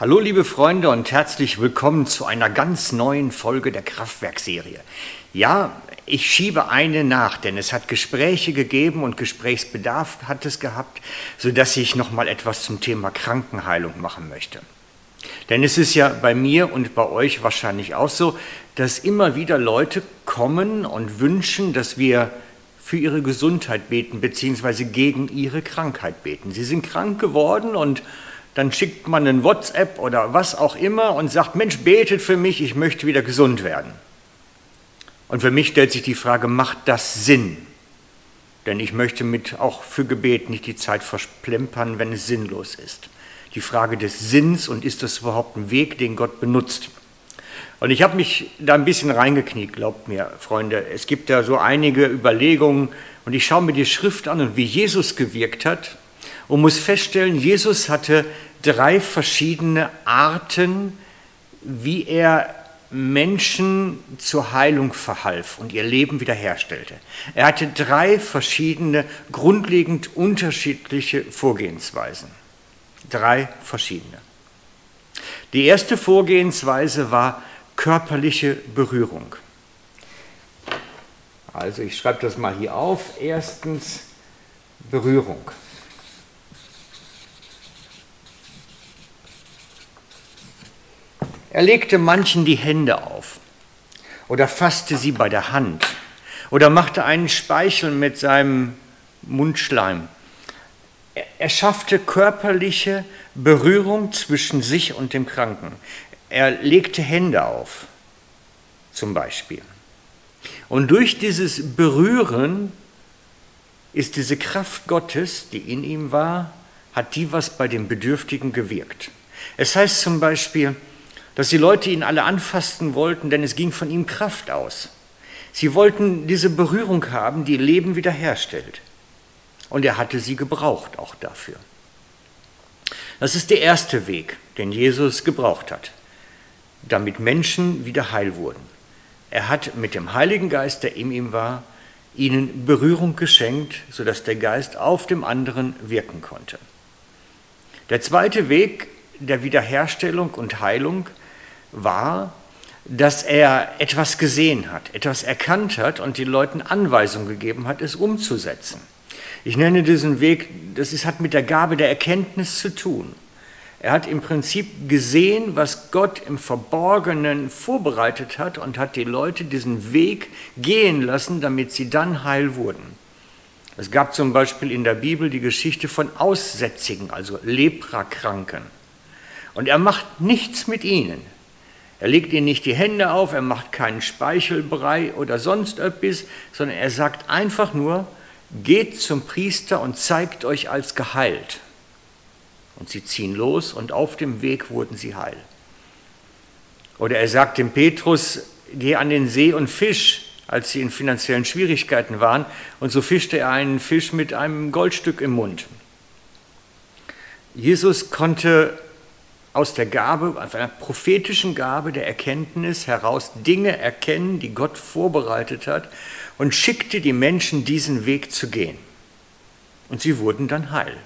Hallo liebe Freunde und herzlich willkommen zu einer ganz neuen Folge der Kraftwerkserie. Ja, ich schiebe eine nach, denn es hat Gespräche gegeben und Gesprächsbedarf hat es gehabt, sodass ich noch mal etwas zum Thema Krankenheilung machen möchte. Denn es ist ja bei mir und bei euch wahrscheinlich auch so, dass immer wieder Leute kommen und wünschen, dass wir für ihre Gesundheit beten bzw. gegen ihre Krankheit beten. Sie sind krank geworden und dann schickt man einen WhatsApp oder was auch immer und sagt, Mensch, betet für mich, ich möchte wieder gesund werden. Und für mich stellt sich die Frage, macht das Sinn? Denn ich möchte mit auch für Gebet nicht die Zeit versplempern, wenn es sinnlos ist. Die Frage des Sinns und ist das überhaupt ein Weg, den Gott benutzt? Und ich habe mich da ein bisschen reingekniet, glaubt mir, Freunde. Es gibt da so einige Überlegungen und ich schaue mir die Schrift an und wie Jesus gewirkt hat und muss feststellen, Jesus hatte drei verschiedene Arten, wie er Menschen zur Heilung verhalf und ihr Leben wiederherstellte. Er hatte drei verschiedene, grundlegend unterschiedliche Vorgehensweisen. Drei verschiedene. Die erste Vorgehensweise war körperliche Berührung. Also ich schreibe das mal hier auf. Erstens Berührung. Er legte manchen die Hände auf oder fasste sie bei der Hand oder machte einen Speichel mit seinem Mundschleim. Er schaffte körperliche Berührung zwischen sich und dem Kranken. Er legte Hände auf, zum Beispiel. Und durch dieses Berühren ist diese Kraft Gottes, die in ihm war, hat die was bei den Bedürftigen gewirkt. Es heißt zum Beispiel, dass die Leute ihn alle anfassen wollten, denn es ging von ihm Kraft aus. Sie wollten diese Berührung haben, die Leben wiederherstellt. Und er hatte sie gebraucht auch dafür. Das ist der erste Weg, den Jesus gebraucht hat, damit Menschen wieder heil wurden. Er hat mit dem Heiligen Geist, der in ihm war, ihnen Berührung geschenkt, sodass der Geist auf dem anderen wirken konnte. Der zweite Weg der Wiederherstellung und Heilung war, dass er etwas gesehen hat, etwas erkannt hat und den Leuten Anweisungen gegeben hat, es umzusetzen. Ich nenne diesen Weg, das ist, hat mit der Gabe der Erkenntnis zu tun. Er hat im Prinzip gesehen, was Gott im Verborgenen vorbereitet hat und hat die Leute diesen Weg gehen lassen, damit sie dann heil wurden. Es gab zum Beispiel in der Bibel die Geschichte von Aussätzigen, also Leprakranken. Und er macht nichts mit ihnen. Er legt ihnen nicht die Hände auf, er macht keinen Speichelbrei oder sonst etwas, sondern er sagt einfach nur, geht zum Priester und zeigt euch als geheilt. Und sie ziehen los und auf dem Weg wurden sie heil. Oder er sagt dem Petrus, geh an den See und fisch, als sie in finanziellen Schwierigkeiten waren. Und so fischte er einen Fisch mit einem Goldstück im Mund. Jesus konnte aus der Gabe, aus einer prophetischen Gabe der Erkenntnis heraus Dinge erkennen, die Gott vorbereitet hat und schickte die Menschen diesen Weg zu gehen. Und sie wurden dann heil.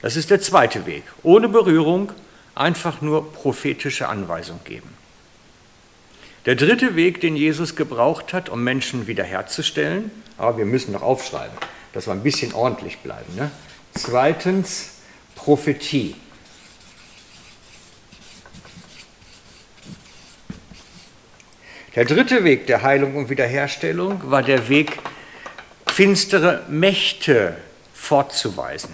Das ist der zweite Weg. Ohne Berührung, einfach nur prophetische Anweisung geben. Der dritte Weg, den Jesus gebraucht hat, um Menschen wiederherzustellen, aber wir müssen noch aufschreiben, dass wir ein bisschen ordentlich bleiben. Ne? Zweitens, Prophetie. Der dritte Weg der Heilung und Wiederherstellung war der Weg, finstere Mächte fortzuweisen,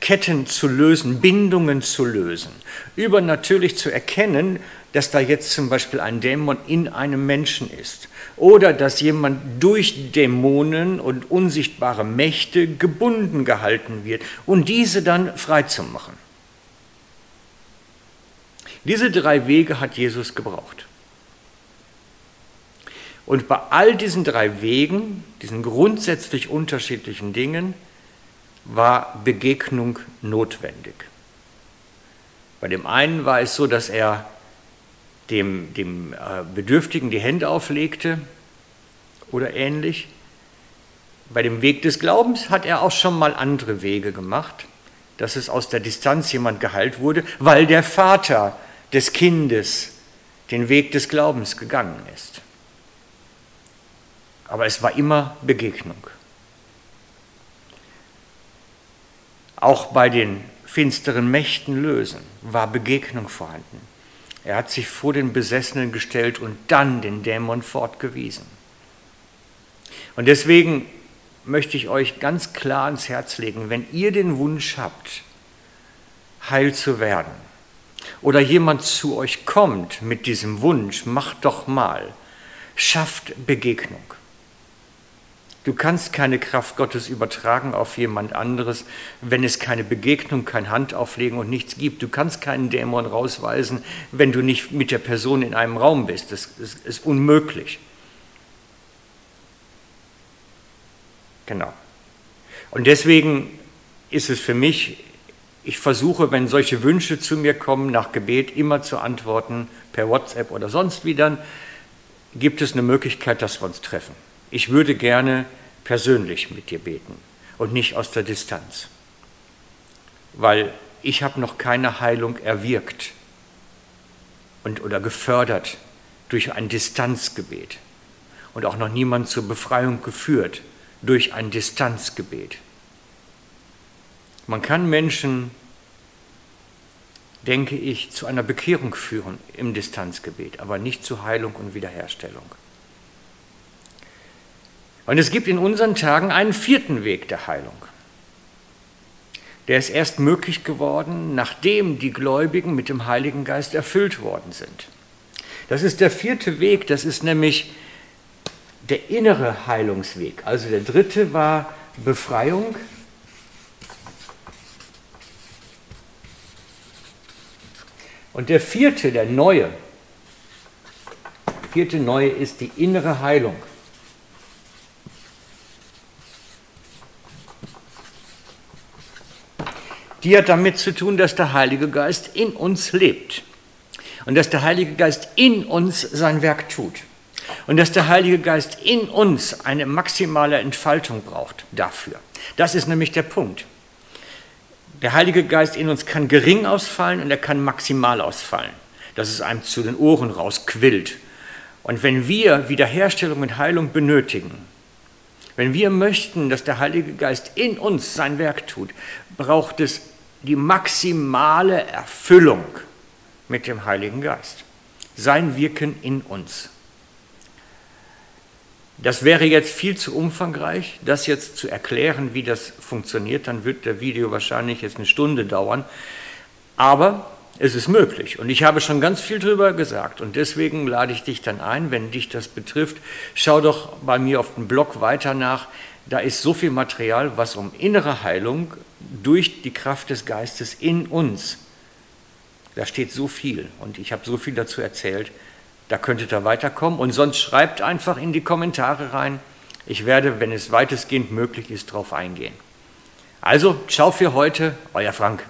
Ketten zu lösen, Bindungen zu lösen, übernatürlich zu erkennen, dass da jetzt zum Beispiel ein Dämon in einem Menschen ist oder dass jemand durch Dämonen und unsichtbare Mächte gebunden gehalten wird und diese dann freizumachen. Diese drei Wege hat Jesus gebraucht. Und bei all diesen drei Wegen, diesen grundsätzlich unterschiedlichen Dingen, war Begegnung notwendig. Bei dem einen war es so, dass er dem, dem äh, Bedürftigen die Hände auflegte oder ähnlich. Bei dem Weg des Glaubens hat er auch schon mal andere Wege gemacht. dass es aus der Distanz jemand geheilt wurde, weil der Vater des Kindes den Weg des Glaubens gegangen ist. Aber es war immer Begegnung. Auch bei den finsteren Mächten lösen war Begegnung vorhanden. Er hat sich vor den Besessenen gestellt und dann den Dämon fortgewiesen. Und deswegen möchte ich euch ganz klar ans Herz legen, wenn ihr den Wunsch habt, heil zu werden, oder jemand zu euch kommt mit diesem Wunsch, macht doch mal, schafft Begegnung. Du kannst keine Kraft Gottes übertragen auf jemand anderes, wenn es keine Begegnung, kein Handauflegen und nichts gibt. Du kannst keinen Dämon rausweisen, wenn du nicht mit der Person in einem Raum bist. Das ist unmöglich. Genau. Und deswegen ist es für mich, ich versuche, wenn solche Wünsche zu mir kommen, nach Gebet immer zu antworten, per WhatsApp oder sonst wie dann, gibt es eine Möglichkeit, dass wir uns treffen. Ich würde gerne persönlich mit dir beten und nicht aus der Distanz, weil ich habe noch keine Heilung erwirkt und, oder gefördert durch ein Distanzgebet und auch noch niemand zur Befreiung geführt durch ein Distanzgebet. Man kann Menschen, denke ich, zu einer Bekehrung führen im Distanzgebet, aber nicht zu Heilung und Wiederherstellung. Und es gibt in unseren Tagen einen vierten Weg der Heilung. Der ist erst möglich geworden, nachdem die Gläubigen mit dem Heiligen Geist erfüllt worden sind. Das ist der vierte Weg, das ist nämlich der innere Heilungsweg. Also der dritte war Befreiung. Und der vierte, der neue, vierte neue ist die innere Heilung. Die hat damit zu tun, dass der Heilige Geist in uns lebt und dass der Heilige Geist in uns sein Werk tut und dass der Heilige Geist in uns eine maximale Entfaltung braucht dafür. Das ist nämlich der Punkt. Der Heilige Geist in uns kann gering ausfallen und er kann maximal ausfallen, dass es einem zu den Ohren rausquillt. Und wenn wir Wiederherstellung und Heilung benötigen, wenn wir möchten, dass der Heilige Geist in uns sein Werk tut, braucht es die maximale Erfüllung mit dem Heiligen Geist. Sein Wirken in uns. Das wäre jetzt viel zu umfangreich, das jetzt zu erklären, wie das funktioniert. Dann wird der Video wahrscheinlich jetzt eine Stunde dauern. Aber es ist möglich. Und ich habe schon ganz viel darüber gesagt. Und deswegen lade ich dich dann ein, wenn dich das betrifft, schau doch bei mir auf dem Blog weiter nach. Da ist so viel Material, was um innere Heilung durch die Kraft des Geistes in uns. Da steht so viel. Und ich habe so viel dazu erzählt. Da könntet ihr weiterkommen und sonst schreibt einfach in die Kommentare rein. Ich werde, wenn es weitestgehend möglich ist, darauf eingehen. Also, ciao für heute, euer Frank.